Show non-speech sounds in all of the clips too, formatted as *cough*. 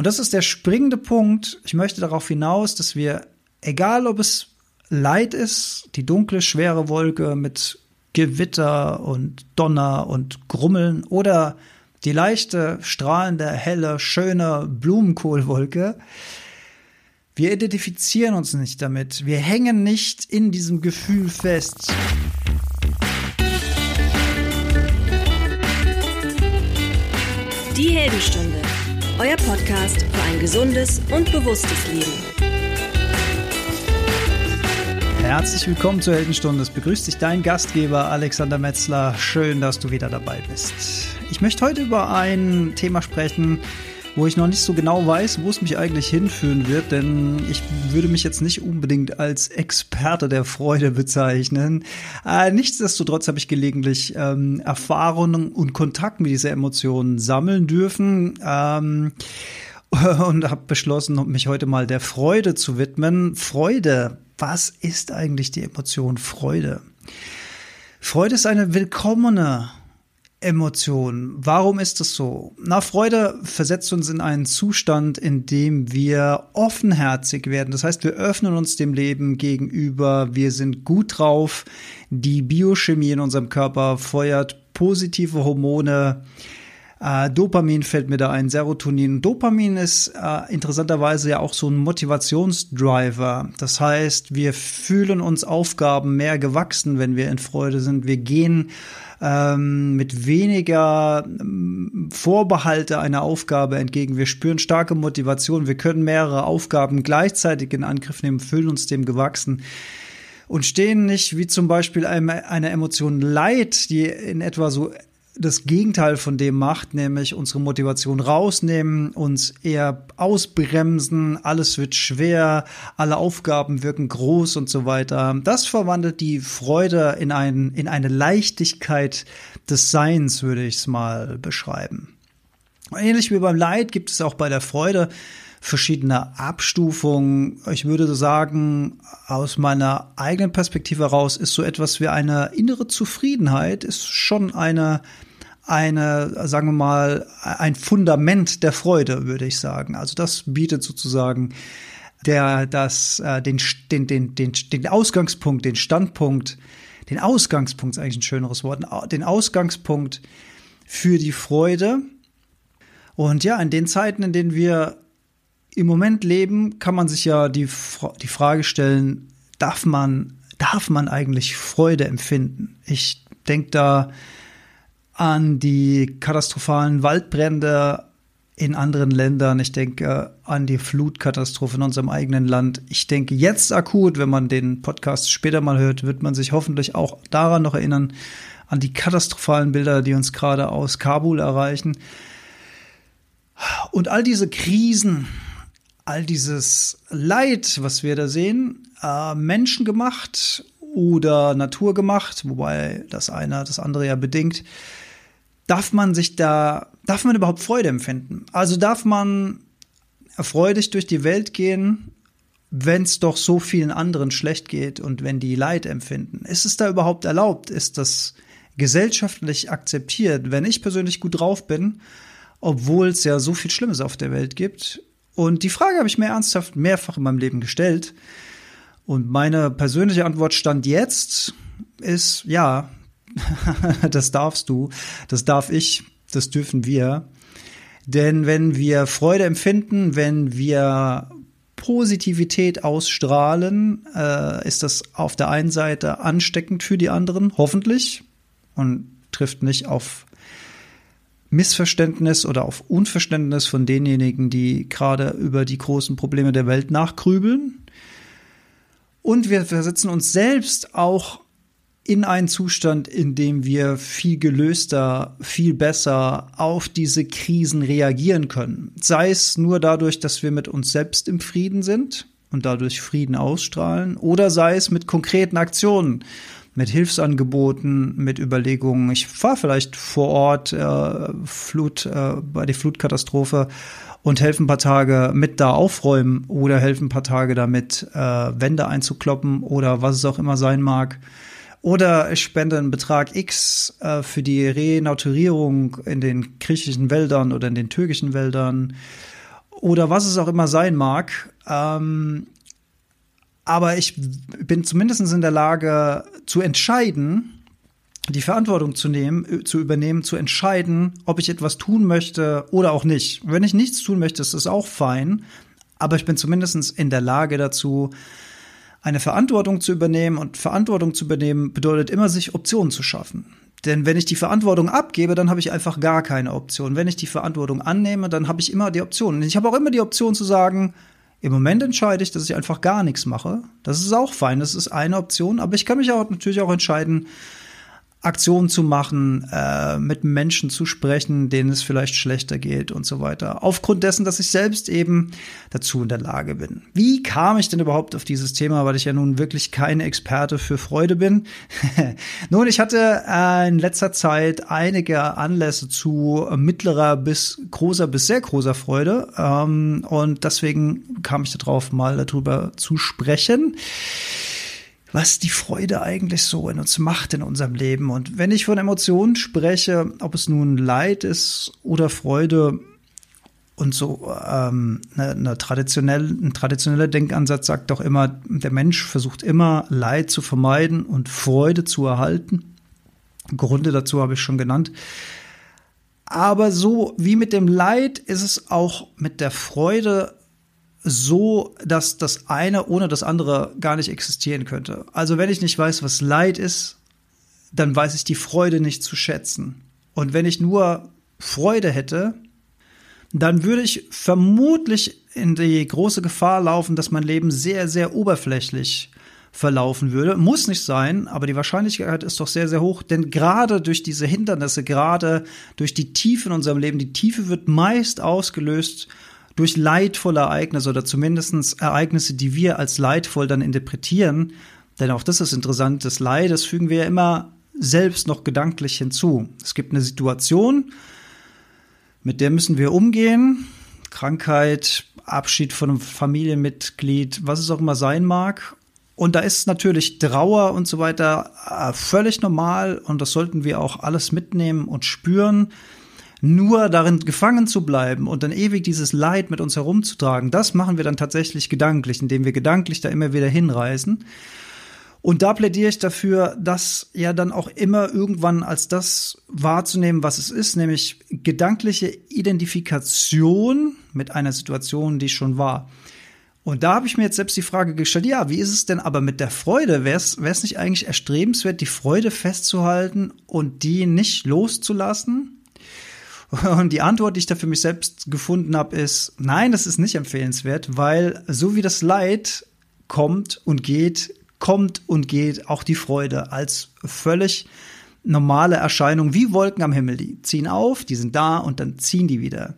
Und das ist der springende Punkt. Ich möchte darauf hinaus, dass wir, egal ob es Leid ist, die dunkle, schwere Wolke mit Gewitter und Donner und Grummeln oder die leichte, strahlende, helle, schöne Blumenkohlwolke, wir identifizieren uns nicht damit. Wir hängen nicht in diesem Gefühl fest. Die Heldenstunde, euer Podcast für ein gesundes und bewusstes Leben. Herzlich willkommen zur Heldenstunde. Es begrüßt dich dein Gastgeber Alexander Metzler. Schön, dass du wieder dabei bist. Ich möchte heute über ein Thema sprechen, wo ich noch nicht so genau weiß, wo es mich eigentlich hinführen wird, denn ich würde mich jetzt nicht unbedingt als Experte der Freude bezeichnen. Äh, nichtsdestotrotz habe ich gelegentlich ähm, Erfahrungen und Kontakt mit dieser Emotionen sammeln dürfen. Ähm, *laughs* und habe beschlossen, mich heute mal der Freude zu widmen. Freude, was ist eigentlich die Emotion Freude? Freude ist eine willkommene Emotion. Warum ist es so? Na, Freude versetzt uns in einen Zustand, in dem wir offenherzig werden. Das heißt, wir öffnen uns dem Leben gegenüber. Wir sind gut drauf. Die Biochemie in unserem Körper feuert positive Hormone. Äh, Dopamin fällt mir da ein, Serotonin. Dopamin ist äh, interessanterweise ja auch so ein Motivationsdriver. Das heißt, wir fühlen uns Aufgaben mehr gewachsen, wenn wir in Freude sind. Wir gehen ähm, mit weniger ähm, Vorbehalte einer Aufgabe entgegen. Wir spüren starke Motivation. Wir können mehrere Aufgaben gleichzeitig in Angriff nehmen, fühlen uns dem gewachsen und stehen nicht wie zum Beispiel eine, eine Emotion Leid, die in etwa so das Gegenteil von dem macht, nämlich unsere Motivation rausnehmen, uns eher ausbremsen, alles wird schwer, alle Aufgaben wirken groß und so weiter. Das verwandelt die Freude in, ein, in eine Leichtigkeit des Seins, würde ich es mal beschreiben. Ähnlich wie beim Leid gibt es auch bei der Freude verschiedene Abstufungen. Ich würde sagen, aus meiner eigenen Perspektive heraus ist so etwas wie eine innere Zufriedenheit, ist schon eine eine, sagen wir mal, ein Fundament der Freude, würde ich sagen. Also das bietet sozusagen der, das, äh, den, den, den, den, den Ausgangspunkt, den Standpunkt, den Ausgangspunkt ist eigentlich ein schöneres Wort, den Ausgangspunkt für die Freude. Und ja, in den Zeiten, in denen wir im Moment leben, kann man sich ja die, die Frage stellen, darf man, darf man eigentlich Freude empfinden? Ich denke da an die katastrophalen Waldbrände in anderen Ländern. Ich denke an die Flutkatastrophe in unserem eigenen Land. Ich denke jetzt akut, wenn man den Podcast später mal hört, wird man sich hoffentlich auch daran noch erinnern, an die katastrophalen Bilder, die uns gerade aus Kabul erreichen. Und all diese Krisen, all dieses Leid, was wir da sehen, äh, menschengemacht oder naturgemacht, wobei das eine das andere ja bedingt, darf man sich da, darf man überhaupt Freude empfinden? Also darf man freudig durch die Welt gehen, wenn es doch so vielen anderen schlecht geht und wenn die Leid empfinden? Ist es da überhaupt erlaubt? Ist das gesellschaftlich akzeptiert, wenn ich persönlich gut drauf bin, obwohl es ja so viel Schlimmes auf der Welt gibt? Und die Frage habe ich mir ernsthaft mehrfach in meinem Leben gestellt. Und meine persönliche Antwort stand jetzt ist ja, *laughs* das darfst du, das darf ich, das dürfen wir. Denn wenn wir Freude empfinden, wenn wir Positivität ausstrahlen, äh, ist das auf der einen Seite ansteckend für die anderen, hoffentlich, und trifft nicht auf Missverständnis oder auf Unverständnis von denjenigen, die gerade über die großen Probleme der Welt nachgrübeln. Und wir versetzen uns selbst auch in einen Zustand, in dem wir viel gelöster, viel besser auf diese Krisen reagieren können. Sei es nur dadurch, dass wir mit uns selbst im Frieden sind und dadurch Frieden ausstrahlen, oder sei es mit konkreten Aktionen, mit Hilfsangeboten, mit Überlegungen. Ich fahre vielleicht vor Ort äh, Flut, äh, bei der Flutkatastrophe und helfe ein paar Tage mit da aufräumen oder helfe ein paar Tage damit, äh, Wände einzukloppen oder was es auch immer sein mag. Oder ich spende einen Betrag X äh, für die Renaturierung in den griechischen Wäldern oder in den türkischen Wäldern. oder was es auch immer sein mag. Ähm, aber ich bin zumindest in der Lage zu entscheiden, die Verantwortung zu nehmen, zu übernehmen, zu entscheiden, ob ich etwas tun möchte oder auch nicht. Wenn ich nichts tun möchte, ist das auch fein. Aber ich bin zumindest in der Lage dazu, eine Verantwortung zu übernehmen. Und Verantwortung zu übernehmen bedeutet immer, sich Optionen zu schaffen. Denn wenn ich die Verantwortung abgebe, dann habe ich einfach gar keine Option. Wenn ich die Verantwortung annehme, dann habe ich immer die Option. Und ich habe auch immer die Option zu sagen, im Moment entscheide ich, dass ich einfach gar nichts mache. Das ist auch fein, das ist eine Option. Aber ich kann mich auch natürlich auch entscheiden, Aktionen zu machen, äh, mit Menschen zu sprechen, denen es vielleicht schlechter geht und so weiter. Aufgrund dessen, dass ich selbst eben dazu in der Lage bin. Wie kam ich denn überhaupt auf dieses Thema, weil ich ja nun wirklich kein Experte für Freude bin? *laughs* nun, ich hatte äh, in letzter Zeit einige Anlässe zu mittlerer bis großer bis sehr großer Freude ähm, und deswegen kam ich darauf, mal darüber zu sprechen was die Freude eigentlich so in uns macht in unserem Leben. Und wenn ich von Emotionen spreche, ob es nun Leid ist oder Freude, und so ähm, eine, eine traditionell, ein traditioneller Denkansatz sagt doch immer, der Mensch versucht immer Leid zu vermeiden und Freude zu erhalten. Gründe dazu habe ich schon genannt. Aber so wie mit dem Leid ist es auch mit der Freude so, dass das eine ohne das andere gar nicht existieren könnte. Also wenn ich nicht weiß, was Leid ist, dann weiß ich die Freude nicht zu schätzen. Und wenn ich nur Freude hätte, dann würde ich vermutlich in die große Gefahr laufen, dass mein Leben sehr, sehr oberflächlich verlaufen würde. Muss nicht sein, aber die Wahrscheinlichkeit ist doch sehr, sehr hoch, denn gerade durch diese Hindernisse, gerade durch die Tiefe in unserem Leben, die Tiefe wird meist ausgelöst durch leidvolle Ereignisse oder zumindest Ereignisse, die wir als leidvoll dann interpretieren, denn auch das ist interessant, das Leid, das fügen wir ja immer selbst noch gedanklich hinzu. Es gibt eine Situation, mit der müssen wir umgehen. Krankheit, Abschied von einem Familienmitglied, was es auch immer sein mag. Und da ist natürlich Trauer und so weiter äh, völlig normal und das sollten wir auch alles mitnehmen und spüren nur darin gefangen zu bleiben und dann ewig dieses Leid mit uns herumzutragen, das machen wir dann tatsächlich gedanklich, indem wir gedanklich da immer wieder hinreisen. Und da plädiere ich dafür, das ja dann auch immer irgendwann als das wahrzunehmen, was es ist, nämlich gedankliche Identifikation mit einer Situation, die schon war. Und da habe ich mir jetzt selbst die Frage gestellt, ja, wie ist es denn aber mit der Freude? Wäre es nicht eigentlich erstrebenswert, die Freude festzuhalten und die nicht loszulassen? Und die Antwort, die ich da für mich selbst gefunden habe, ist, nein, das ist nicht empfehlenswert, weil so wie das Leid kommt und geht, kommt und geht auch die Freude als völlig normale Erscheinung wie Wolken am Himmel. Die ziehen auf, die sind da und dann ziehen die wieder.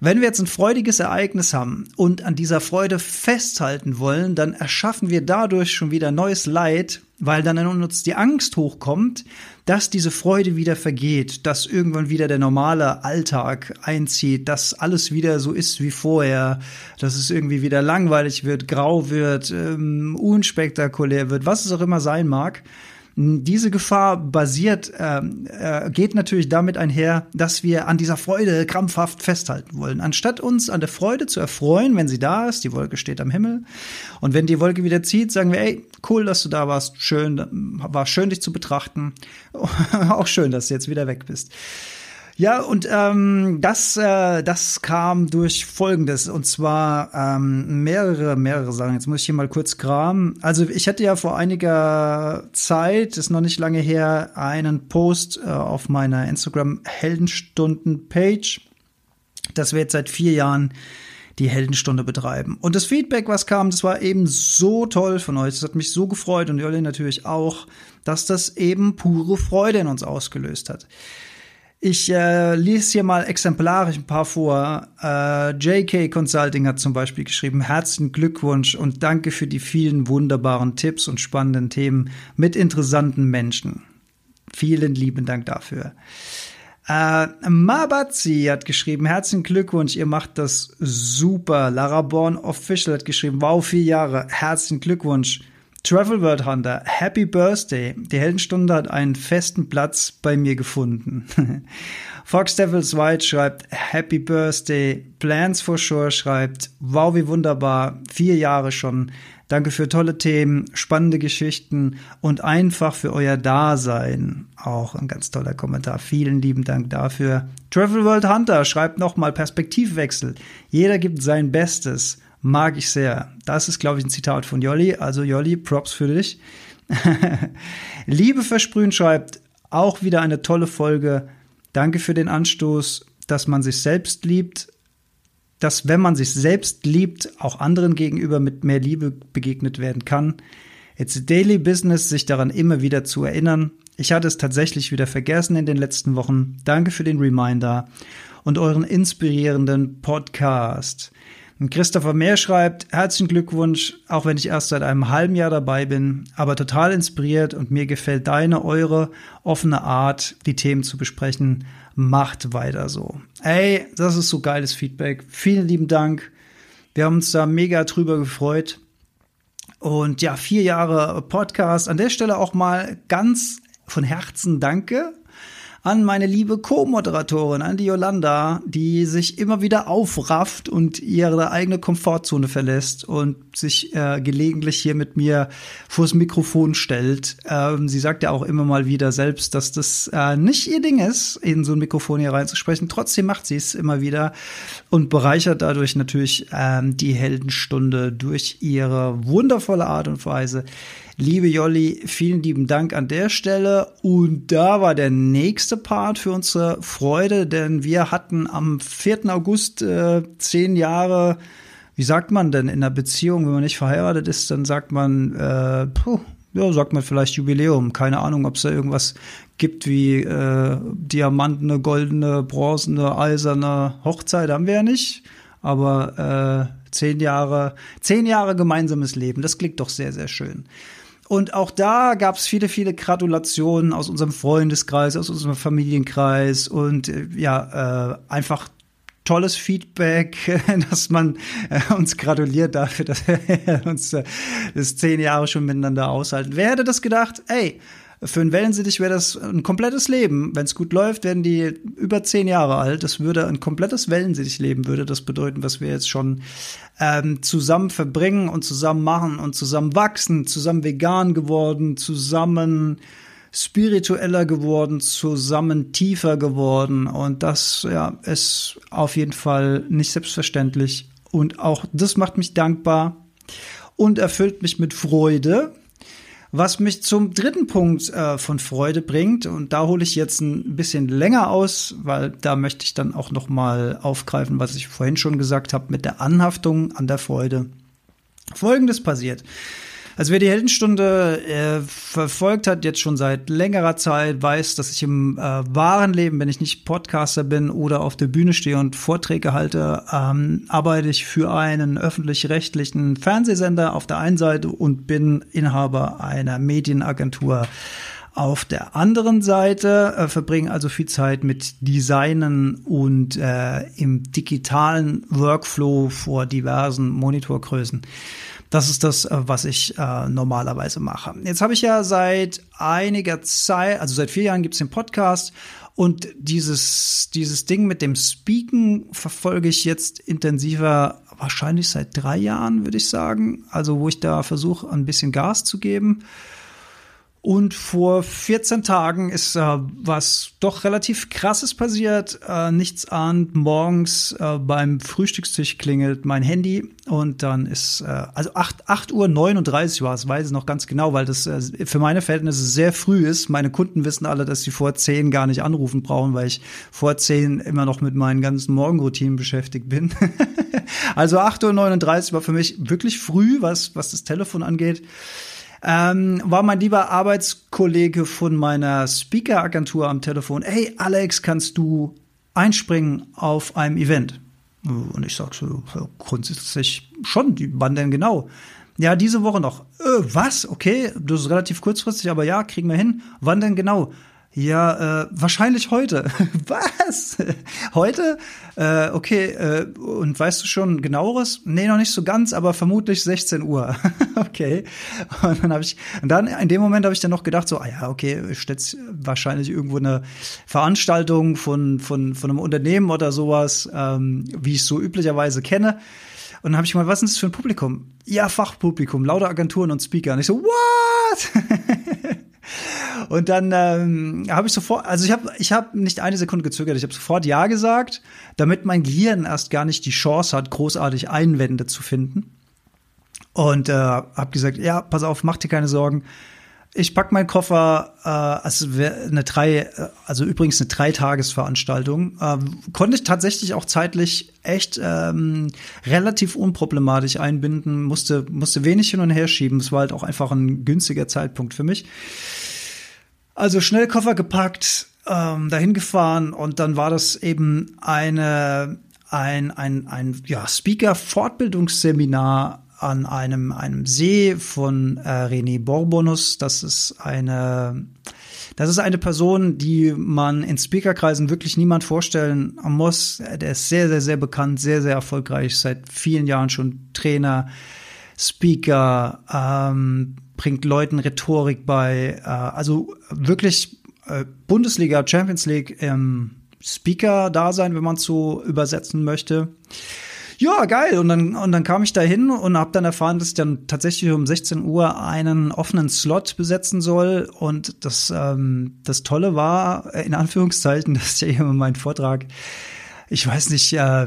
Wenn wir jetzt ein freudiges Ereignis haben und an dieser Freude festhalten wollen, dann erschaffen wir dadurch schon wieder neues Leid, weil dann in uns die Angst hochkommt, dass diese Freude wieder vergeht, dass irgendwann wieder der normale Alltag einzieht, dass alles wieder so ist wie vorher, dass es irgendwie wieder langweilig wird, grau wird, ähm, unspektakulär wird, was es auch immer sein mag. Diese Gefahr basiert, äh, äh, geht natürlich damit einher, dass wir an dieser Freude krampfhaft festhalten wollen. Anstatt uns an der Freude zu erfreuen, wenn sie da ist, die Wolke steht am Himmel. Und wenn die Wolke wieder zieht, sagen wir, ey, cool, dass du da warst, schön, war schön, dich zu betrachten. *laughs* Auch schön, dass du jetzt wieder weg bist. Ja, und ähm, das, äh, das kam durch Folgendes, und zwar ähm, mehrere, mehrere Sachen. Jetzt muss ich hier mal kurz kramen. Also ich hatte ja vor einiger Zeit, ist noch nicht lange her, einen Post äh, auf meiner Instagram Heldenstunden-Page, dass wir jetzt seit vier Jahren die Heldenstunde betreiben. Und das Feedback, was kam, das war eben so toll von euch. Das hat mich so gefreut und Jolle natürlich auch, dass das eben pure Freude in uns ausgelöst hat. Ich äh, lese hier mal exemplarisch ein paar vor. Äh, JK Consulting hat zum Beispiel geschrieben, herzlichen Glückwunsch und danke für die vielen wunderbaren Tipps und spannenden Themen mit interessanten Menschen. Vielen lieben Dank dafür. Äh, Mabazi hat geschrieben, herzlichen Glückwunsch, ihr macht das super. Lara Born Official hat geschrieben, wow, vier Jahre, herzlichen Glückwunsch. Travel World Hunter, Happy Birthday. Die Heldenstunde hat einen festen Platz bei mir gefunden. *laughs* Fox Devils White schreibt Happy Birthday. Plans for Sure schreibt Wow, wie wunderbar. Vier Jahre schon. Danke für tolle Themen, spannende Geschichten und einfach für euer Dasein. Auch ein ganz toller Kommentar. Vielen lieben Dank dafür. Travel World Hunter schreibt nochmal Perspektivwechsel. Jeder gibt sein Bestes. Mag ich sehr. Das ist, glaube ich, ein Zitat von Jolli. Also Jolli, Props für dich. *laughs* Liebe Versprühen schreibt auch wieder eine tolle Folge. Danke für den Anstoß, dass man sich selbst liebt, dass wenn man sich selbst liebt, auch anderen gegenüber mit mehr Liebe begegnet werden kann. It's a daily business, sich daran immer wieder zu erinnern. Ich hatte es tatsächlich wieder vergessen in den letzten Wochen. Danke für den Reminder und euren inspirierenden Podcast. Und Christopher Mehr schreibt, herzlichen Glückwunsch, auch wenn ich erst seit einem halben Jahr dabei bin, aber total inspiriert und mir gefällt deine, eure offene Art, die Themen zu besprechen. Macht weiter so. Ey, das ist so geiles Feedback. Vielen lieben Dank. Wir haben uns da mega drüber gefreut. Und ja, vier Jahre Podcast. An der Stelle auch mal ganz von Herzen danke an meine liebe Co-Moderatorin, an die Yolanda, die sich immer wieder aufrafft und ihre eigene Komfortzone verlässt und sich äh, gelegentlich hier mit mir vors Mikrofon stellt. Ähm, sie sagt ja auch immer mal wieder selbst, dass das äh, nicht ihr Ding ist, in so ein Mikrofon hier reinzusprechen. Trotzdem macht sie es immer wieder und bereichert dadurch natürlich ähm, die Heldenstunde durch ihre wundervolle Art und Weise. Liebe Jolli, vielen lieben Dank an der Stelle. Und da war der nächste Part für unsere Freude, denn wir hatten am 4. August äh, zehn Jahre, wie sagt man denn in einer Beziehung, wenn man nicht verheiratet ist, dann sagt man, äh, puh, ja, sagt man vielleicht Jubiläum. Keine Ahnung, ob es da irgendwas gibt wie äh, diamantene, goldene, bronzene, eiserne Hochzeit, haben wir ja nicht. Aber äh, zehn Jahre, zehn Jahre gemeinsames Leben, das klingt doch sehr, sehr schön. Und auch da gab es viele, viele Gratulationen aus unserem Freundeskreis, aus unserem Familienkreis und äh, ja, äh, einfach tolles Feedback, *laughs* dass man äh, uns gratuliert dafür, *laughs* dass wir uns äh, das zehn Jahre schon miteinander aushalten. Wer hätte das gedacht? Ey, für einen Wellensittich wäre das ein komplettes Leben. Wenn es gut läuft, werden die über zehn Jahre alt. Das würde ein komplettes Wellensittichleben, würde das bedeuten, was wir jetzt schon ähm, zusammen verbringen und zusammen machen und zusammen wachsen, zusammen vegan geworden, zusammen spiritueller geworden, zusammen tiefer geworden. Und das ja, ist auf jeden Fall nicht selbstverständlich. Und auch das macht mich dankbar und erfüllt mich mit Freude, was mich zum dritten Punkt äh, von Freude bringt, und da hole ich jetzt ein bisschen länger aus, weil da möchte ich dann auch noch mal aufgreifen, was ich vorhin schon gesagt habe mit der Anhaftung an der Freude. Folgendes passiert. Also wer die Heldenstunde äh, verfolgt hat, jetzt schon seit längerer Zeit, weiß, dass ich im äh, wahren Leben, wenn ich nicht Podcaster bin oder auf der Bühne stehe und Vorträge halte, ähm, arbeite ich für einen öffentlich-rechtlichen Fernsehsender auf der einen Seite und bin Inhaber einer Medienagentur auf der anderen Seite äh, verbringen also viel Zeit mit Designen und äh, im digitalen Workflow vor diversen Monitorgrößen. Das ist das, äh, was ich äh, normalerweise mache. Jetzt habe ich ja seit einiger Zeit, also seit vier Jahren gibt es den Podcast und dieses, dieses Ding mit dem Speaken verfolge ich jetzt intensiver, wahrscheinlich seit drei Jahren, würde ich sagen. Also wo ich da versuche, ein bisschen Gas zu geben. Und vor 14 Tagen ist äh, was doch relativ krasses passiert. Äh, nichts ahnt, morgens äh, beim Frühstückstisch klingelt mein Handy und dann ist, äh, also 8, 8 Uhr 39 war es, weiß ich noch ganz genau, weil das äh, für meine Verhältnisse sehr früh ist. Meine Kunden wissen alle, dass sie vor 10 gar nicht anrufen brauchen, weil ich vor 10 immer noch mit meinen ganzen Morgenroutinen beschäftigt bin. *laughs* also 8.39 Uhr war für mich wirklich früh, was, was das Telefon angeht ähm, war mein lieber Arbeitskollege von meiner Speaker-Agentur am Telefon. Hey, Alex, kannst du einspringen auf einem Event? Und ich sag so, grundsätzlich schon, wann denn genau? Ja, diese Woche noch. Äh, was? Okay, das ist relativ kurzfristig, aber ja, kriegen wir hin. Wann denn genau? Ja, äh, wahrscheinlich heute. *laughs* Was? heute? Äh, okay, äh, und weißt du schon genaueres? Nee, noch nicht so ganz, aber vermutlich 16 Uhr. *laughs* okay. Und dann habe ich, und dann in dem Moment habe ich dann noch gedacht, so, ah ja, okay, steht wahrscheinlich irgendwo eine Veranstaltung von, von, von einem Unternehmen oder sowas, ähm, wie ich so üblicherweise kenne. Und dann habe ich mal, was ist das für ein Publikum? Ja, Fachpublikum, lauter Agenturen und Speaker. Und ich so, what? *laughs* Und dann ähm, habe ich sofort, also ich habe ich hab nicht eine Sekunde gezögert, ich habe sofort Ja gesagt, damit mein Gehirn erst gar nicht die Chance hat, großartig Einwände zu finden. Und äh, habe gesagt, ja, pass auf, mach dir keine Sorgen. Ich pack meinen Koffer, äh, also eine drei, also übrigens eine Dreitagesveranstaltung. Äh, konnte ich tatsächlich auch zeitlich echt ähm, relativ unproblematisch einbinden, musste, musste wenig hin und her schieben. Es war halt auch einfach ein günstiger Zeitpunkt für mich. Also schnell Koffer gepackt, ähm, dahin gefahren und dann war das eben eine ein ein ein ja Speaker Fortbildungsseminar an einem einem See von äh, René Borbonus. Das ist eine das ist eine Person, die man in Speakerkreisen wirklich niemand vorstellen muss. Der ist sehr, sehr, sehr bekannt, sehr, sehr erfolgreich, seit vielen Jahren schon Trainer, Speaker, ähm, bringt Leuten Rhetorik bei. Äh, also wirklich äh, Bundesliga, Champions League im Speaker-Dasein, wenn man so übersetzen möchte. Ja, geil. Und dann, und dann kam ich da hin und habe dann erfahren, dass ich dann tatsächlich um 16 Uhr einen offenen Slot besetzen soll. Und das, ähm, das Tolle war, in Anführungszeichen, *laughs* dass ja eben mein Vortrag, ich weiß nicht, äh,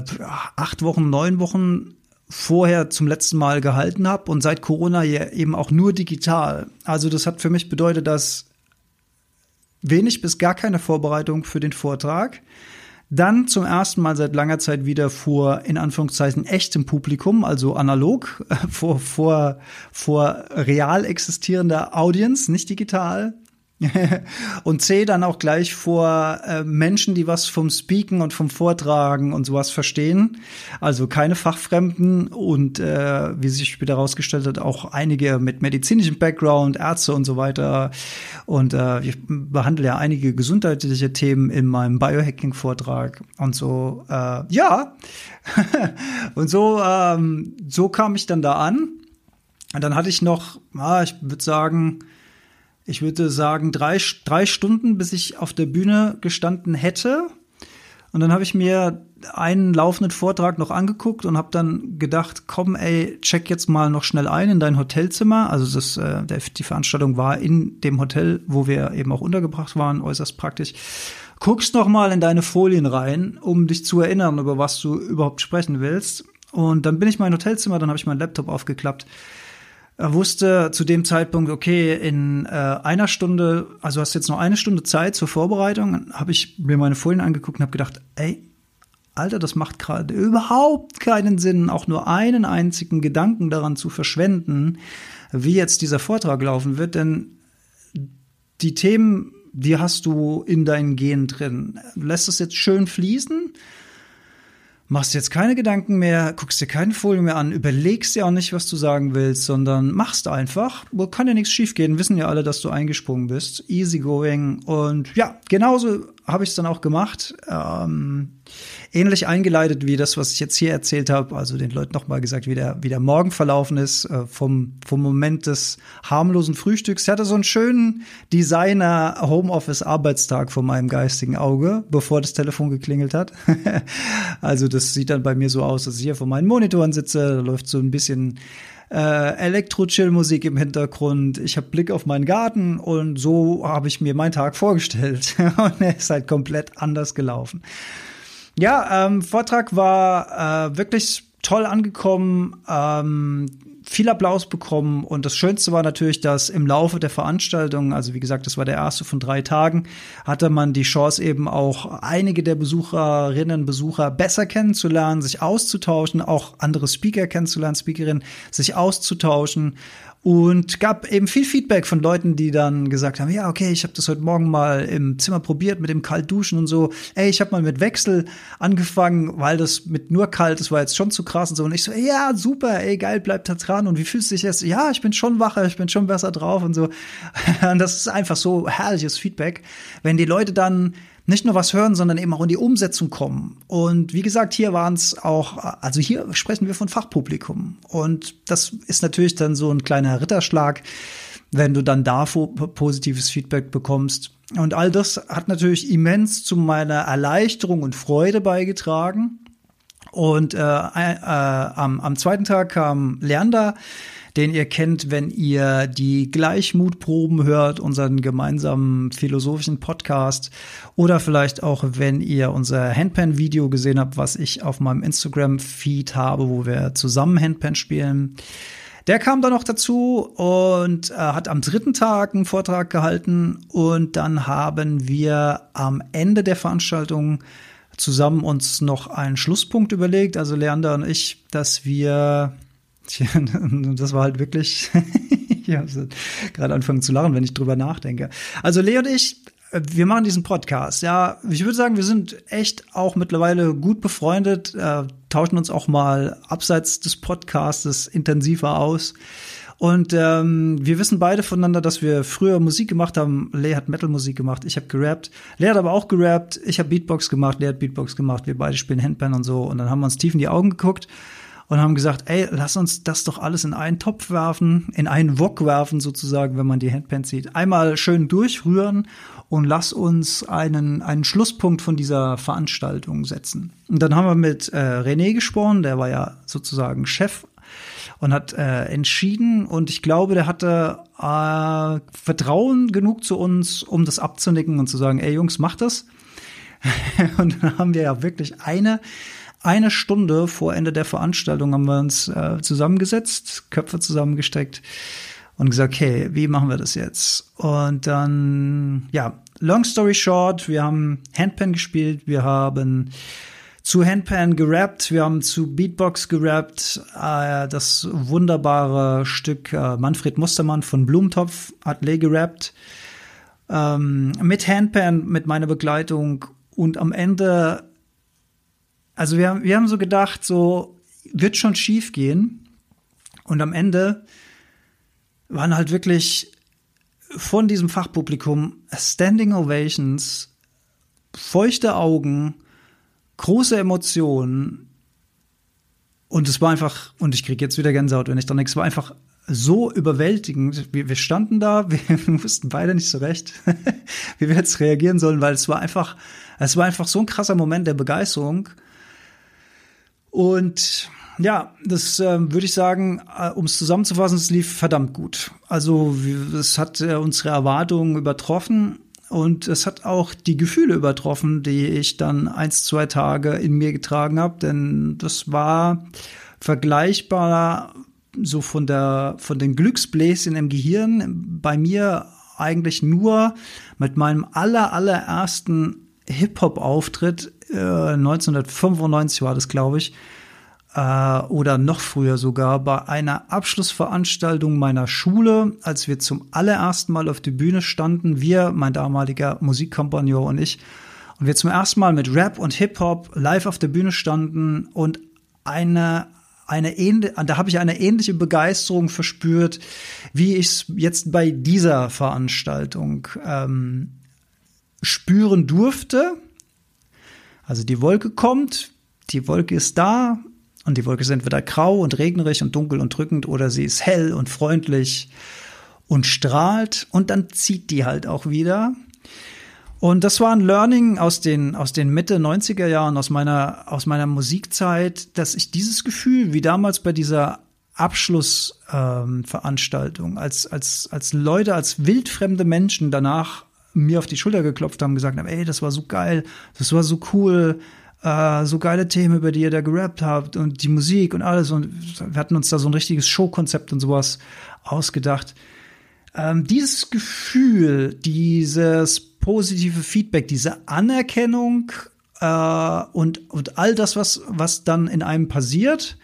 acht Wochen, neun Wochen vorher zum letzten Mal gehalten habe und seit Corona ja eben auch nur digital. Also das hat für mich bedeutet, dass wenig bis gar keine Vorbereitung für den Vortrag. Dann zum ersten Mal seit langer Zeit wieder vor, in Anführungszeichen, echtem Publikum, also analog, *laughs* vor, vor, vor real existierender Audience, nicht digital. *laughs* und C dann auch gleich vor äh, Menschen, die was vom Speaken und vom Vortragen und sowas verstehen. Also keine Fachfremden und äh, wie sich später herausgestellt hat, auch einige mit medizinischem Background, Ärzte und so weiter. Und äh, ich behandle ja einige gesundheitliche Themen in meinem Biohacking-Vortrag und so. Äh, ja, *laughs* und so, ähm, so kam ich dann da an. Und dann hatte ich noch, ah, ich würde sagen, ich würde sagen, drei, drei Stunden, bis ich auf der Bühne gestanden hätte. Und dann habe ich mir einen laufenden Vortrag noch angeguckt und habe dann gedacht, komm, ey, check jetzt mal noch schnell ein in dein Hotelzimmer. Also das, äh, der, die Veranstaltung war in dem Hotel, wo wir eben auch untergebracht waren, äußerst praktisch. Guckst noch mal in deine Folien rein, um dich zu erinnern, über was du überhaupt sprechen willst. Und dann bin ich in mein Hotelzimmer, dann habe ich meinen Laptop aufgeklappt wusste zu dem Zeitpunkt, okay, in äh, einer Stunde, also hast jetzt noch eine Stunde Zeit zur Vorbereitung, habe ich mir meine Folien angeguckt und habe gedacht, ey, Alter, das macht gerade überhaupt keinen Sinn, auch nur einen einzigen Gedanken daran zu verschwenden, wie jetzt dieser Vortrag laufen wird, denn die Themen, die hast du in deinen Gen drin. Lässt es jetzt schön fließen machst jetzt keine Gedanken mehr, guckst dir keine Folie mehr an, überlegst dir auch nicht, was du sagen willst, sondern machst einfach. Kann ja nichts schiefgehen, wissen ja alle, dass du eingesprungen bist. Easy going. Und ja, genauso habe ich es dann auch gemacht. Ähm, ähnlich eingeleitet wie das, was ich jetzt hier erzählt habe, also den Leuten nochmal gesagt, wie der, wie der Morgen verlaufen ist, äh, vom, vom Moment des harmlosen Frühstücks. Ich hatte so einen schönen Designer Homeoffice-Arbeitstag vor meinem geistigen Auge, bevor das Telefon geklingelt hat. *laughs* also das sieht dann bei mir so aus, dass ich hier vor meinen Monitoren sitze, da läuft so ein bisschen äh, Elektro-Chill-Musik im Hintergrund. Ich habe Blick auf meinen Garten und so habe ich mir meinen Tag vorgestellt. *laughs* und er ist halt komplett anders gelaufen. Ja, ähm, Vortrag war äh, wirklich toll angekommen. Ähm, viel Applaus bekommen und das Schönste war natürlich, dass im Laufe der Veranstaltung, also wie gesagt, das war der erste von drei Tagen, hatte man die Chance eben auch einige der Besucherinnen, Besucher besser kennenzulernen, sich auszutauschen, auch andere Speaker kennenzulernen, Speakerinnen, sich auszutauschen und gab eben viel Feedback von Leuten, die dann gesagt haben, ja, okay, ich habe das heute Morgen mal im Zimmer probiert mit dem Kaltduschen und so. Ey, ich habe mal mit Wechsel angefangen, weil das mit nur kalt, das war jetzt schon zu krass und so. Und ich so, ja, super, ey, geil, bleib da dran. Und wie fühlst du dich jetzt? Ja, ich bin schon wacher, ich bin schon besser drauf und so. *laughs* Und das ist einfach so herrliches Feedback, wenn die Leute dann nicht nur was hören, sondern eben auch in die Umsetzung kommen. Und wie gesagt, hier waren es auch, also hier sprechen wir von Fachpublikum. Und das ist natürlich dann so ein kleiner Ritterschlag, wenn du dann da positives Feedback bekommst. Und all das hat natürlich immens zu meiner Erleichterung und Freude beigetragen. Und äh, äh, am, am zweiten Tag kam Lerner den ihr kennt, wenn ihr die Gleichmutproben hört, unseren gemeinsamen philosophischen Podcast oder vielleicht auch, wenn ihr unser Handpan-Video gesehen habt, was ich auf meinem Instagram-Feed habe, wo wir zusammen Handpan spielen. Der kam dann noch dazu und äh, hat am dritten Tag einen Vortrag gehalten und dann haben wir am Ende der Veranstaltung zusammen uns noch einen Schlusspunkt überlegt, also Leander und ich, dass wir Tja, *laughs* das war halt wirklich, *laughs* ich habe gerade anfangen zu lachen, wenn ich drüber nachdenke. Also Leo und ich, wir machen diesen Podcast. Ja, ich würde sagen, wir sind echt auch mittlerweile gut befreundet, äh, tauschen uns auch mal abseits des Podcastes intensiver aus. Und ähm, wir wissen beide voneinander, dass wir früher Musik gemacht haben. Lea hat Metal-Musik gemacht, ich habe gerappt. Lea hat aber auch gerappt, ich habe Beatbox gemacht, Lea hat Beatbox gemacht. Wir beide spielen Handpan und so. Und dann haben wir uns tief in die Augen geguckt und haben gesagt, ey, lass uns das doch alles in einen Topf werfen, in einen Wok werfen sozusagen, wenn man die Handpan sieht. Einmal schön durchrühren und lass uns einen, einen Schlusspunkt von dieser Veranstaltung setzen. Und dann haben wir mit äh, René gesprochen, der war ja sozusagen Chef und hat äh, entschieden und ich glaube, der hatte äh, Vertrauen genug zu uns, um das abzunicken und zu sagen, ey Jungs, macht das. *laughs* und dann haben wir ja wirklich eine eine Stunde vor Ende der Veranstaltung haben wir uns äh, zusammengesetzt, Köpfe zusammengesteckt und gesagt, okay, wie machen wir das jetzt? Und dann, ja, long story short, wir haben Handpan gespielt, wir haben zu Handpan gerappt, wir haben zu Beatbox gerappt, äh, das wunderbare Stück äh, Manfred Mustermann von Blumentopf hat Lee gerappt, ähm, mit Handpan, mit meiner Begleitung und am Ende also wir, wir haben so gedacht, so wird schon schief gehen. Und am Ende waren halt wirklich von diesem Fachpublikum Standing Ovations, feuchte Augen, große Emotionen. Und es war einfach, und ich kriege jetzt wieder Gänsehaut, wenn ich dran denke, es war einfach so überwältigend. Wir, wir standen da, *laughs* wir wussten beide nicht so recht, *laughs* wie wir jetzt reagieren sollen, weil es war einfach, es war einfach so ein krasser Moment der Begeisterung. Und ja, das äh, würde ich sagen, äh, um es zusammenzufassen, es lief verdammt gut. Also es hat äh, unsere Erwartungen übertroffen und es hat auch die Gefühle übertroffen, die ich dann eins, zwei Tage in mir getragen habe, denn das war vergleichbar so von der von den Glücksbläschen im Gehirn. Bei mir eigentlich nur mit meinem aller allerersten Hip-Hop-Auftritt, äh, 1995 war das, glaube ich, äh, oder noch früher sogar, bei einer Abschlussveranstaltung meiner Schule, als wir zum allerersten Mal auf der Bühne standen, wir, mein damaliger Musikkompagnon und ich, und wir zum ersten Mal mit Rap und Hip-Hop live auf der Bühne standen und eine eine ähnliche, da habe ich eine ähnliche Begeisterung verspürt, wie ich es jetzt bei dieser Veranstaltung ähm, spüren durfte. Also die Wolke kommt, die Wolke ist da und die Wolke ist entweder grau und regnerig und dunkel und drückend oder sie ist hell und freundlich und strahlt und dann zieht die halt auch wieder. Und das war ein Learning aus den, aus den Mitte 90er Jahren, aus meiner, aus meiner Musikzeit, dass ich dieses Gefühl, wie damals bei dieser Abschlussveranstaltung, ähm, als, als, als Leute, als wildfremde Menschen danach mir auf die Schulter geklopft haben, gesagt haben, ey, das war so geil, das war so cool, äh, so geile Themen, über die ihr da gerappt habt und die Musik und alles. Und wir hatten uns da so ein richtiges Showkonzept und sowas ausgedacht. Ähm, dieses Gefühl, dieses positive Feedback, diese Anerkennung äh, und, und all das, was, was dann in einem passiert,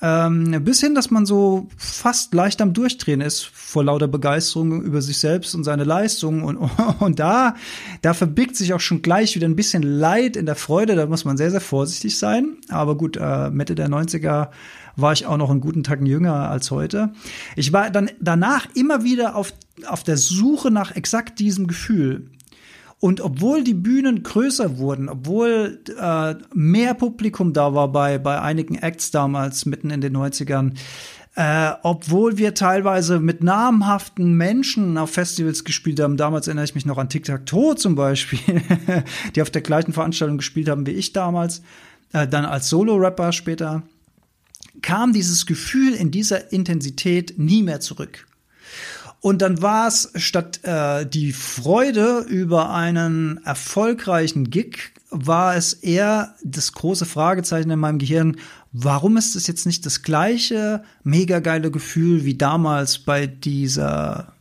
Ähm, bis hin, dass man so fast leicht am Durchdrehen ist vor lauter Begeisterung über sich selbst und seine Leistung. Und, *laughs* und da, da verbirgt sich auch schon gleich wieder ein bisschen Leid in der Freude. Da muss man sehr, sehr vorsichtig sein. Aber gut, äh, Mitte der 90er war ich auch noch einen guten Tag jünger als heute. Ich war dann danach immer wieder auf, auf der Suche nach exakt diesem Gefühl. Und obwohl die Bühnen größer wurden, obwohl äh, mehr Publikum da war bei, bei einigen Acts damals mitten in den 90ern, äh, obwohl wir teilweise mit namhaften Menschen auf Festivals gespielt haben, damals erinnere ich mich noch an Tic Tac Toe zum Beispiel, *laughs* die auf der gleichen Veranstaltung gespielt haben wie ich damals, äh, dann als Solo-Rapper später, kam dieses Gefühl in dieser Intensität nie mehr zurück. Und dann war es statt äh, die Freude über einen erfolgreichen Gig, war es eher das große Fragezeichen in meinem Gehirn, warum ist es jetzt nicht das gleiche mega geile Gefühl wie damals bei dieser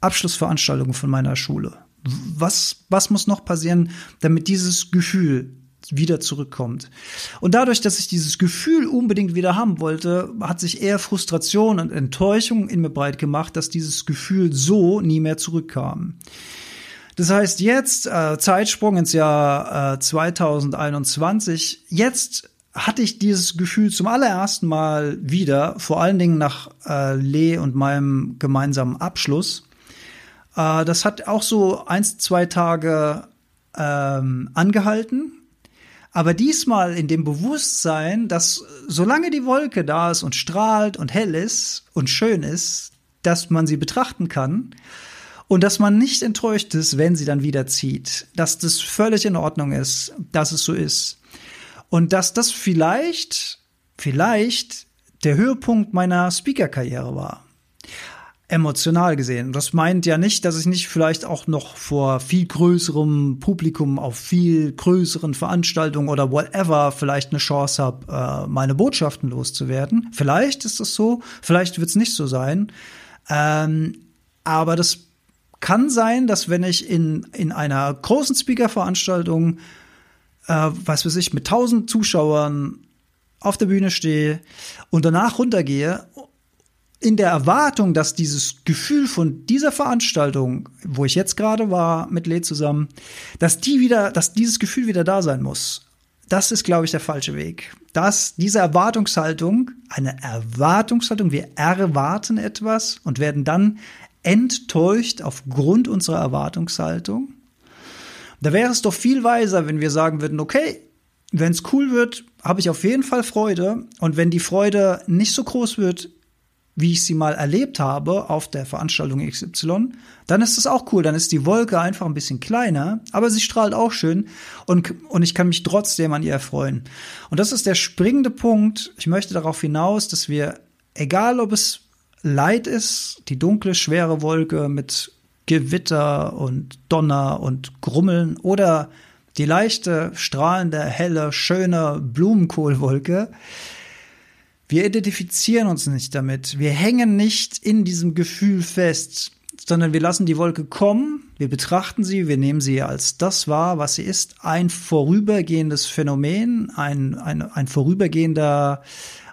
Abschlussveranstaltung von meiner Schule? Was, was muss noch passieren, damit dieses Gefühl wieder zurückkommt. Und dadurch, dass ich dieses Gefühl unbedingt wieder haben wollte, hat sich eher Frustration und Enttäuschung in mir breit gemacht, dass dieses Gefühl so nie mehr zurückkam. Das heißt, jetzt, äh, Zeitsprung ins Jahr äh, 2021, jetzt hatte ich dieses Gefühl zum allerersten Mal wieder, vor allen Dingen nach äh, Lee und meinem gemeinsamen Abschluss. Äh, das hat auch so eins, zwei Tage ähm, angehalten aber diesmal in dem Bewusstsein, dass solange die Wolke da ist und strahlt und hell ist und schön ist, dass man sie betrachten kann und dass man nicht enttäuscht ist, wenn sie dann wieder zieht, dass das völlig in Ordnung ist, dass es so ist. Und dass das vielleicht, vielleicht der Höhepunkt meiner Speaker-Karriere war emotional gesehen. Das meint ja nicht, dass ich nicht vielleicht auch noch vor viel größerem Publikum auf viel größeren Veranstaltungen oder whatever vielleicht eine Chance habe, äh, meine Botschaften loszuwerden. Vielleicht ist das so, vielleicht wird es nicht so sein. Ähm, aber das kann sein, dass wenn ich in, in einer großen Speaker-Veranstaltung, äh, was weiß ich, mit tausend Zuschauern auf der Bühne stehe und danach runtergehe in der Erwartung, dass dieses Gefühl von dieser Veranstaltung, wo ich jetzt gerade war mit Lee zusammen, dass die wieder, dass dieses Gefühl wieder da sein muss. Das ist, glaube ich, der falsche Weg. Dass diese Erwartungshaltung, eine Erwartungshaltung, wir erwarten etwas und werden dann enttäuscht aufgrund unserer Erwartungshaltung. Da wäre es doch viel weiser, wenn wir sagen würden, okay, wenn es cool wird, habe ich auf jeden Fall Freude. Und wenn die Freude nicht so groß wird, wie ich sie mal erlebt habe auf der Veranstaltung XY, dann ist das auch cool. Dann ist die Wolke einfach ein bisschen kleiner, aber sie strahlt auch schön und, und ich kann mich trotzdem an ihr erfreuen. Und das ist der springende Punkt. Ich möchte darauf hinaus, dass wir, egal ob es Leid ist, die dunkle, schwere Wolke mit Gewitter und Donner und Grummeln oder die leichte, strahlende, helle, schöne Blumenkohlwolke, wir identifizieren uns nicht damit. Wir hängen nicht in diesem Gefühl fest, sondern wir lassen die Wolke kommen, wir betrachten sie, wir nehmen sie als das wahr, was sie ist, ein vorübergehendes Phänomen, ein, ein, ein vorübergehender,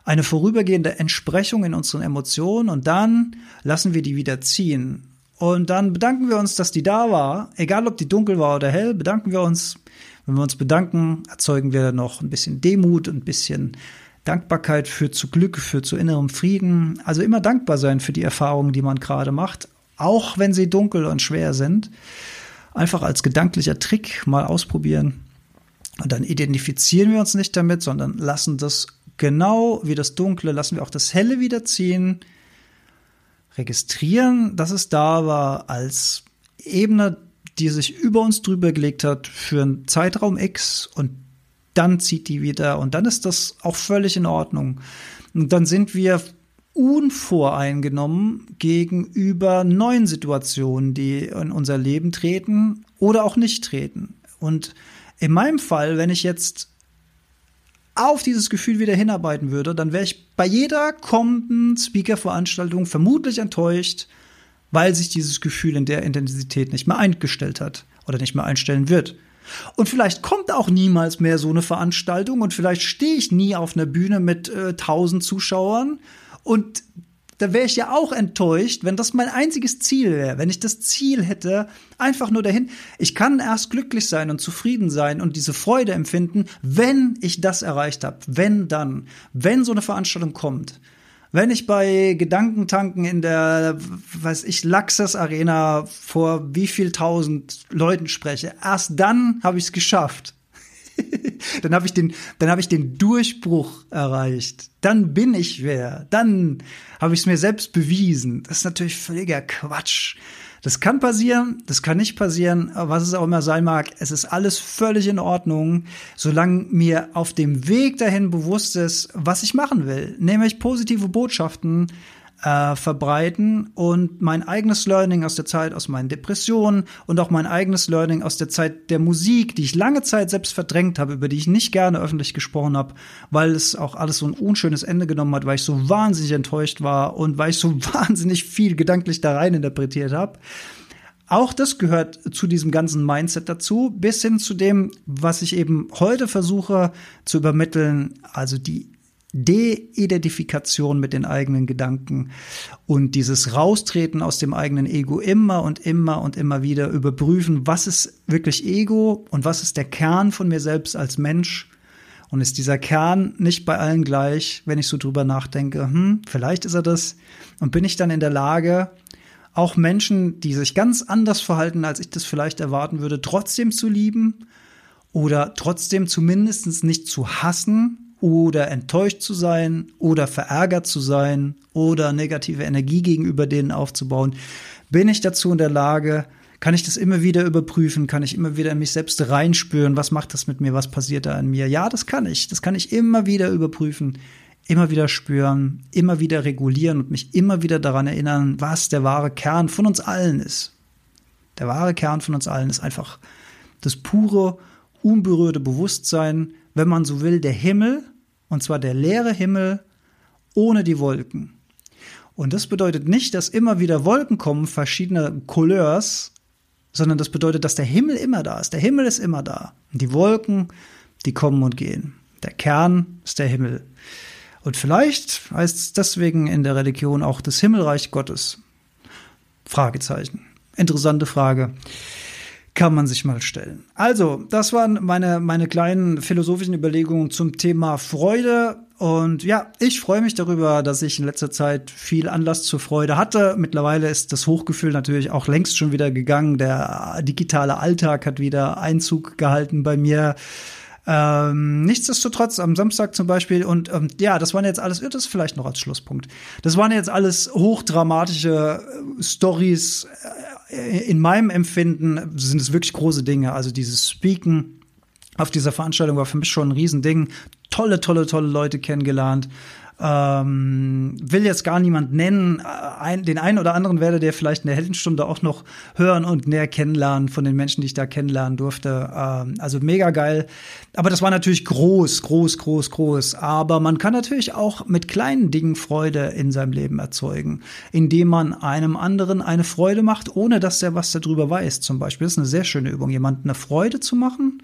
eine vorübergehende Entsprechung in unseren Emotionen und dann lassen wir die wieder ziehen. Und dann bedanken wir uns, dass die da war, egal ob die dunkel war oder hell, bedanken wir uns. Wenn wir uns bedanken, erzeugen wir noch ein bisschen Demut, ein bisschen Dankbarkeit führt zu Glück, führt zu innerem Frieden. Also immer dankbar sein für die Erfahrungen, die man gerade macht, auch wenn sie dunkel und schwer sind. Einfach als gedanklicher Trick mal ausprobieren. Und dann identifizieren wir uns nicht damit, sondern lassen das genau wie das Dunkle, lassen wir auch das Helle wiederziehen, registrieren, dass es da war als Ebene, die sich über uns drüber gelegt hat für einen Zeitraum X und dann zieht die wieder und dann ist das auch völlig in Ordnung. Und dann sind wir unvoreingenommen gegenüber neuen Situationen, die in unser Leben treten oder auch nicht treten. Und in meinem Fall, wenn ich jetzt auf dieses Gefühl wieder hinarbeiten würde, dann wäre ich bei jeder kommenden Speaker-Veranstaltung vermutlich enttäuscht, weil sich dieses Gefühl in der Intensität nicht mehr eingestellt hat oder nicht mehr einstellen wird. Und vielleicht kommt auch niemals mehr so eine Veranstaltung und vielleicht stehe ich nie auf einer Bühne mit äh, tausend äh, Zuschauern und da wäre ich ja auch enttäuscht, wenn das mein einziges Ziel wäre, wenn ich das Ziel hätte, einfach nur dahin. Ich kann erst glücklich sein und zufrieden sein und diese Freude empfinden, wenn ich das erreicht habe, wenn dann, wenn so eine Veranstaltung kommt. Wenn ich bei Gedankentanken in der, weiß ich, Laxas Arena vor wie viel tausend Leuten spreche, erst dann habe ich es geschafft. *laughs* dann habe ich den, dann habe ich den Durchbruch erreicht. Dann bin ich wer. Dann habe ich es mir selbst bewiesen. Das ist natürlich völliger Quatsch. Das kann passieren, das kann nicht passieren, was es auch immer sein mag. Es ist alles völlig in Ordnung, solange mir auf dem Weg dahin bewusst ist, was ich machen will, nämlich positive Botschaften äh, verbreiten und mein eigenes Learning aus der Zeit aus meinen Depressionen und auch mein eigenes Learning aus der Zeit der Musik, die ich lange Zeit selbst verdrängt habe, über die ich nicht gerne öffentlich gesprochen habe, weil es auch alles so ein unschönes Ende genommen hat, weil ich so wahnsinnig enttäuscht war und weil ich so *laughs* wahnsinnig viel gedanklich da rein interpretiert habe. Auch das gehört zu diesem ganzen Mindset dazu, bis hin zu dem, was ich eben heute versuche zu übermitteln, also die De-Identifikation mit den eigenen Gedanken und dieses Raustreten aus dem eigenen Ego immer und immer und immer wieder überprüfen, was ist wirklich Ego und was ist der Kern von mir selbst als Mensch? Und ist dieser Kern nicht bei allen gleich, wenn ich so drüber nachdenke, hm, vielleicht ist er das? Und bin ich dann in der Lage, auch Menschen, die sich ganz anders verhalten, als ich das vielleicht erwarten würde, trotzdem zu lieben oder trotzdem zumindest nicht zu hassen oder enttäuscht zu sein oder verärgert zu sein oder negative Energie gegenüber denen aufzubauen, bin ich dazu in der Lage, kann ich das immer wieder überprüfen, kann ich immer wieder in mich selbst reinspüren, was macht das mit mir, was passiert da in mir? Ja, das kann ich, das kann ich immer wieder überprüfen, immer wieder spüren, immer wieder regulieren und mich immer wieder daran erinnern, was der wahre Kern von uns allen ist. Der wahre Kern von uns allen ist einfach das pure, unberührte Bewusstsein, wenn man so will, der Himmel, und zwar der leere Himmel ohne die Wolken. Und das bedeutet nicht, dass immer wieder Wolken kommen, verschiedene Couleurs, sondern das bedeutet, dass der Himmel immer da ist. Der Himmel ist immer da. Und die Wolken, die kommen und gehen. Der Kern ist der Himmel. Und vielleicht heißt es deswegen in der Religion auch das Himmelreich Gottes. Fragezeichen. Interessante Frage kann man sich mal stellen. Also, das waren meine, meine kleinen philosophischen Überlegungen zum Thema Freude. Und ja, ich freue mich darüber, dass ich in letzter Zeit viel Anlass zur Freude hatte. Mittlerweile ist das Hochgefühl natürlich auch längst schon wieder gegangen. Der digitale Alltag hat wieder Einzug gehalten bei mir. Ähm, nichtsdestotrotz am Samstag zum Beispiel und ähm, ja, das waren jetzt alles, das vielleicht noch als Schlusspunkt. Das waren jetzt alles hochdramatische äh, Stories. Äh, in meinem Empfinden sind es wirklich große Dinge. Also dieses Speaken auf dieser Veranstaltung war für mich schon ein Riesending. Tolle, tolle, tolle Leute kennengelernt. Ähm, will jetzt gar niemand nennen. Äh, ein, den einen oder anderen werde der vielleicht in der Heldenstunde auch noch hören und näher kennenlernen von den Menschen, die ich da kennenlernen durfte. Ähm, also mega geil. Aber das war natürlich groß, groß, groß, groß. Aber man kann natürlich auch mit kleinen Dingen Freude in seinem Leben erzeugen, indem man einem anderen eine Freude macht, ohne dass der was darüber weiß. Zum Beispiel. Das ist eine sehr schöne Übung, jemandem eine Freude zu machen,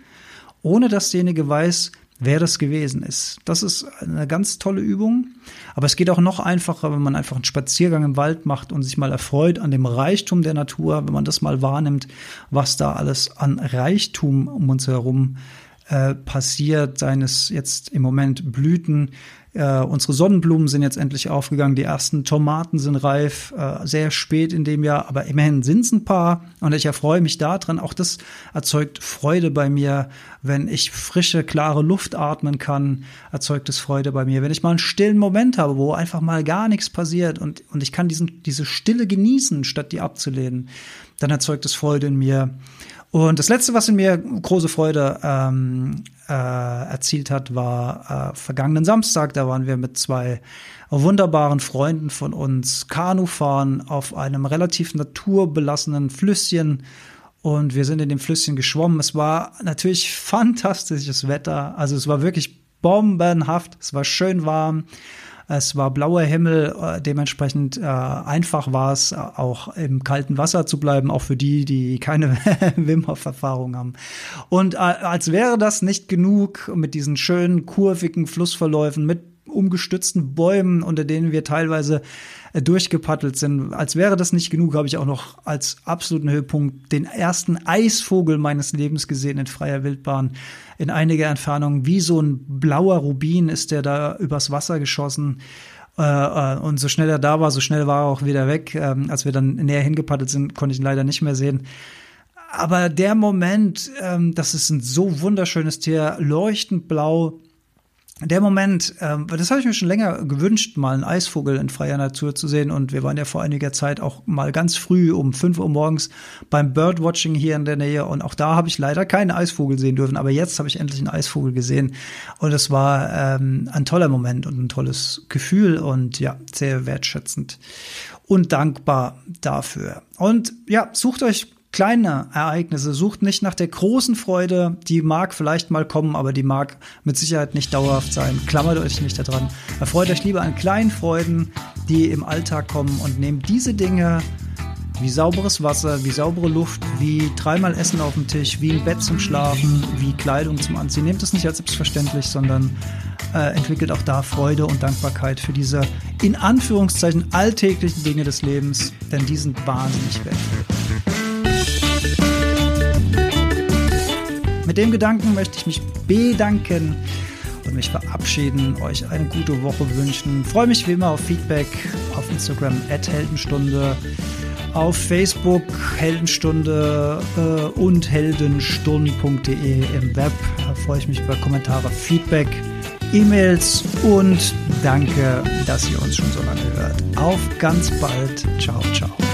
ohne dass derjenige weiß, wer das gewesen ist. Das ist eine ganz tolle Übung. Aber es geht auch noch einfacher, wenn man einfach einen Spaziergang im Wald macht und sich mal erfreut an dem Reichtum der Natur, wenn man das mal wahrnimmt, was da alles an Reichtum um uns herum äh, passiert, seines jetzt im Moment Blüten, äh, unsere Sonnenblumen sind jetzt endlich aufgegangen, die ersten Tomaten sind reif, äh, sehr spät in dem Jahr, aber immerhin sind es ein paar und ich erfreue mich daran. Auch das erzeugt Freude bei mir, wenn ich frische, klare Luft atmen kann, erzeugt es Freude bei mir. Wenn ich mal einen stillen Moment habe, wo einfach mal gar nichts passiert und, und ich kann diesen, diese Stille genießen, statt die abzulehnen, dann erzeugt es Freude in mir. Und das Letzte, was in mir große Freude ähm, äh, erzielt hat, war äh, vergangenen Samstag. Da waren wir mit zwei wunderbaren Freunden von uns Kanu fahren auf einem relativ naturbelassenen Flüsschen. Und wir sind in dem Flüsschen geschwommen. Es war natürlich *laughs* fantastisches Wetter. Also es war wirklich bombenhaft. Es war schön warm. Es war blauer Himmel, äh, dementsprechend äh, einfach war es auch im kalten Wasser zu bleiben, auch für die, die keine *laughs* Wim Hof Erfahrung haben. Und äh, als wäre das nicht genug mit diesen schönen kurvigen Flussverläufen mit umgestützten Bäumen, unter denen wir teilweise äh, durchgepaddelt sind. Als wäre das nicht genug, habe ich auch noch als absoluten Höhepunkt den ersten Eisvogel meines Lebens gesehen in freier Wildbahn. In einiger Entfernung, wie so ein blauer Rubin ist der da übers Wasser geschossen. Äh, äh, und so schnell er da war, so schnell war er auch wieder weg. Ähm, als wir dann näher hingepaddelt sind, konnte ich ihn leider nicht mehr sehen. Aber der Moment, ähm, das ist ein so wunderschönes Tier, leuchtend blau, der Moment, ähm, das habe ich mir schon länger gewünscht, mal einen Eisvogel in freier Natur zu sehen. Und wir waren ja vor einiger Zeit auch mal ganz früh um 5 Uhr morgens beim Birdwatching hier in der Nähe. Und auch da habe ich leider keinen Eisvogel sehen dürfen. Aber jetzt habe ich endlich einen Eisvogel gesehen. Und es war ähm, ein toller Moment und ein tolles Gefühl und ja, sehr wertschätzend und dankbar dafür. Und ja, sucht euch kleine Ereignisse. Sucht nicht nach der großen Freude, die mag vielleicht mal kommen, aber die mag mit Sicherheit nicht dauerhaft sein. Klammert euch nicht daran. Erfreut euch lieber an kleinen Freuden, die im Alltag kommen und nehmt diese Dinge wie sauberes Wasser, wie saubere Luft, wie dreimal Essen auf dem Tisch, wie ein Bett zum Schlafen, wie Kleidung zum Anziehen. Nehmt es nicht als selbstverständlich, sondern äh, entwickelt auch da Freude und Dankbarkeit für diese in Anführungszeichen alltäglichen Dinge des Lebens, denn die sind wahnsinnig wertvoll. Mit dem Gedanken möchte ich mich bedanken und mich verabschieden, euch eine gute Woche wünschen. Freue mich wie immer auf Feedback auf Instagram at Heldenstunde, auf Facebook Heldenstunde äh, und heldenstunde.de im Web. Da freue ich mich über Kommentare, Feedback, E-Mails und danke, dass ihr uns schon so lange hört. Auf ganz bald. Ciao, ciao.